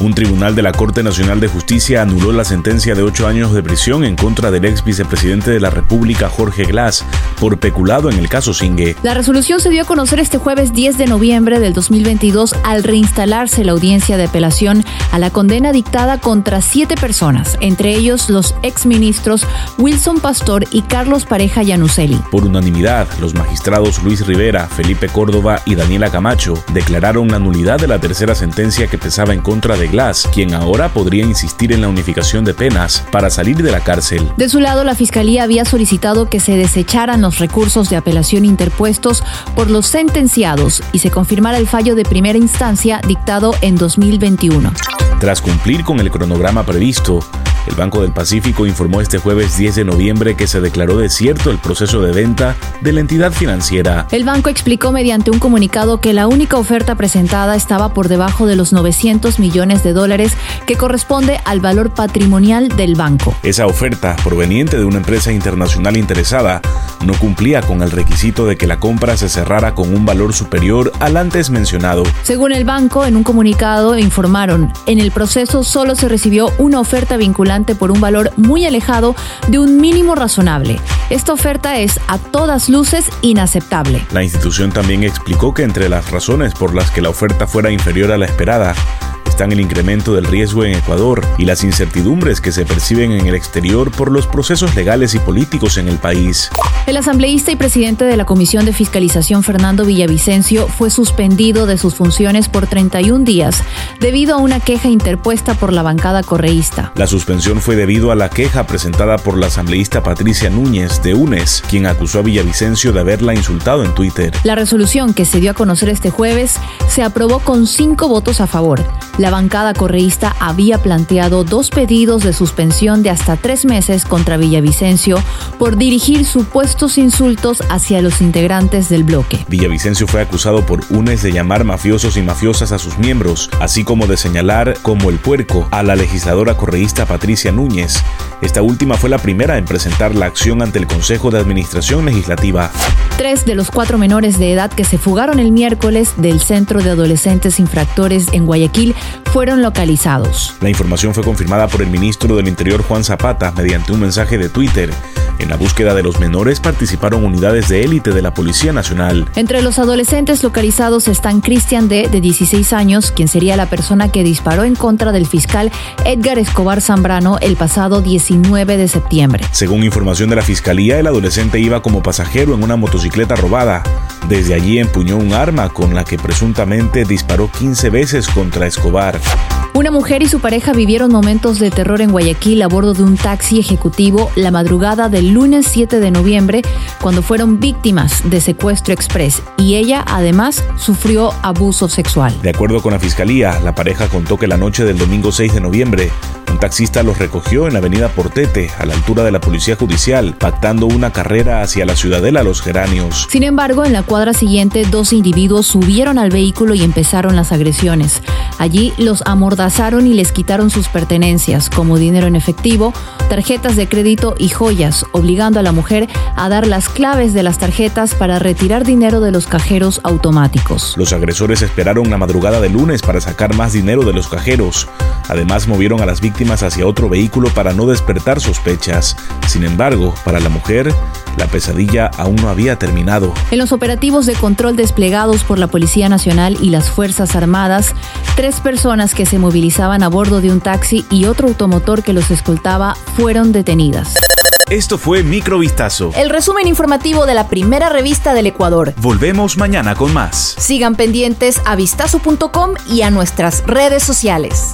Un tribunal de la Corte Nacional de Justicia anuló la sentencia de ocho años de prisión en contra del ex vicepresidente de la República, Jorge Glass, por peculado en el caso Singue. La resolución se dio a conocer este jueves 10 de noviembre del 2022 al reinstalarse la audiencia de apelación a la condena dictada contra siete personas, entre ellos los exministros Wilson Pastor y Carlos Pareja Yanuseli. Por unanimidad, los magistrados Luis Rivera, Felipe Córdoba y Daniela Camacho declararon la nulidad de la tercera sentencia que pesaba en contra de Glass, quien ahora podría insistir en la unificación de penas para salir de la cárcel. De su lado, la Fiscalía había solicitado que se desecharan los recursos de apelación interpuestos por los sentenciados y se confirmara el fallo de primera instancia dictado en 2021. Tras cumplir con el cronograma previsto, el Banco del Pacífico informó este jueves 10 de noviembre que se declaró desierto el proceso de venta de la entidad financiera. El banco explicó mediante un comunicado que la única oferta presentada estaba por debajo de los 900 millones de dólares que corresponde al valor patrimonial del banco. Esa oferta, proveniente de una empresa internacional interesada, no cumplía con el requisito de que la compra se cerrara con un valor superior al antes mencionado. Según el banco, en un comunicado informaron, en el proceso solo se recibió una oferta por un valor muy alejado de un mínimo razonable. Esta oferta es a todas luces inaceptable. La institución también explicó que entre las razones por las que la oferta fuera inferior a la esperada, están el incremento del riesgo en Ecuador y las incertidumbres que se perciben en el exterior por los procesos legales y políticos en el país. El asambleísta y presidente de la Comisión de Fiscalización Fernando Villavicencio fue suspendido de sus funciones por 31 días debido a una queja interpuesta por la bancada correísta. La suspensión fue debido a la queja presentada por la asambleísta Patricia Núñez de UNES, quien acusó a Villavicencio de haberla insultado en Twitter. La resolución que se dio a conocer este jueves se aprobó con cinco votos a favor. La bancada correísta había planteado dos pedidos de suspensión de hasta tres meses contra Villavicencio por dirigir supuestos insultos hacia los integrantes del bloque. Villavicencio fue acusado por UNES de llamar mafiosos y mafiosas a sus miembros, así como de señalar como el puerco a la legisladora correísta Patricia Núñez. Esta última fue la primera en presentar la acción ante el Consejo de Administración Legislativa. Tres de los cuatro menores de edad que se fugaron el miércoles del Centro de Adolescentes Infractores en Guayaquil fueron localizados. La información fue confirmada por el ministro del Interior Juan Zapata mediante un mensaje de Twitter. En la búsqueda de los menores participaron unidades de élite de la Policía Nacional. Entre los adolescentes localizados están Cristian D., de 16 años, quien sería la persona que disparó en contra del fiscal Edgar Escobar Zambrano el pasado 19 de septiembre. Según información de la Fiscalía, el adolescente iba como pasajero en una motocicleta robada. Desde allí empuñó un arma con la que presuntamente disparó 15 veces contra Escobar. Una mujer y su pareja vivieron momentos de terror en Guayaquil a bordo de un taxi ejecutivo la madrugada del lunes 7 de noviembre cuando fueron víctimas de secuestro express y ella además sufrió abuso sexual. De acuerdo con la fiscalía, la pareja contó que la noche del domingo 6 de noviembre un taxista los recogió en la avenida Portete, a la altura de la Policía Judicial, pactando una carrera hacia la ciudadela Los Geranios. Sin embargo, en la cuadra siguiente, dos individuos subieron al vehículo y empezaron las agresiones. Allí los amordazaron y les quitaron sus pertenencias, como dinero en efectivo, tarjetas de crédito y joyas, obligando a la mujer a dar las claves de las tarjetas para retirar dinero de los cajeros automáticos. Los agresores esperaron la madrugada de lunes para sacar más dinero de los cajeros. Además, movieron a las víctimas hacia otro vehículo para no despertar sospechas. Sin embargo, para la mujer, la pesadilla aún no había terminado. En los operativos de control desplegados por la Policía Nacional y las Fuerzas Armadas, tres personas que se movilizaban a bordo de un taxi y otro automotor que los escoltaba fueron detenidas. Esto fue Microvistazo. El resumen informativo de la primera revista del Ecuador. Volvemos mañana con más. Sigan pendientes a vistazo.com y a nuestras redes sociales.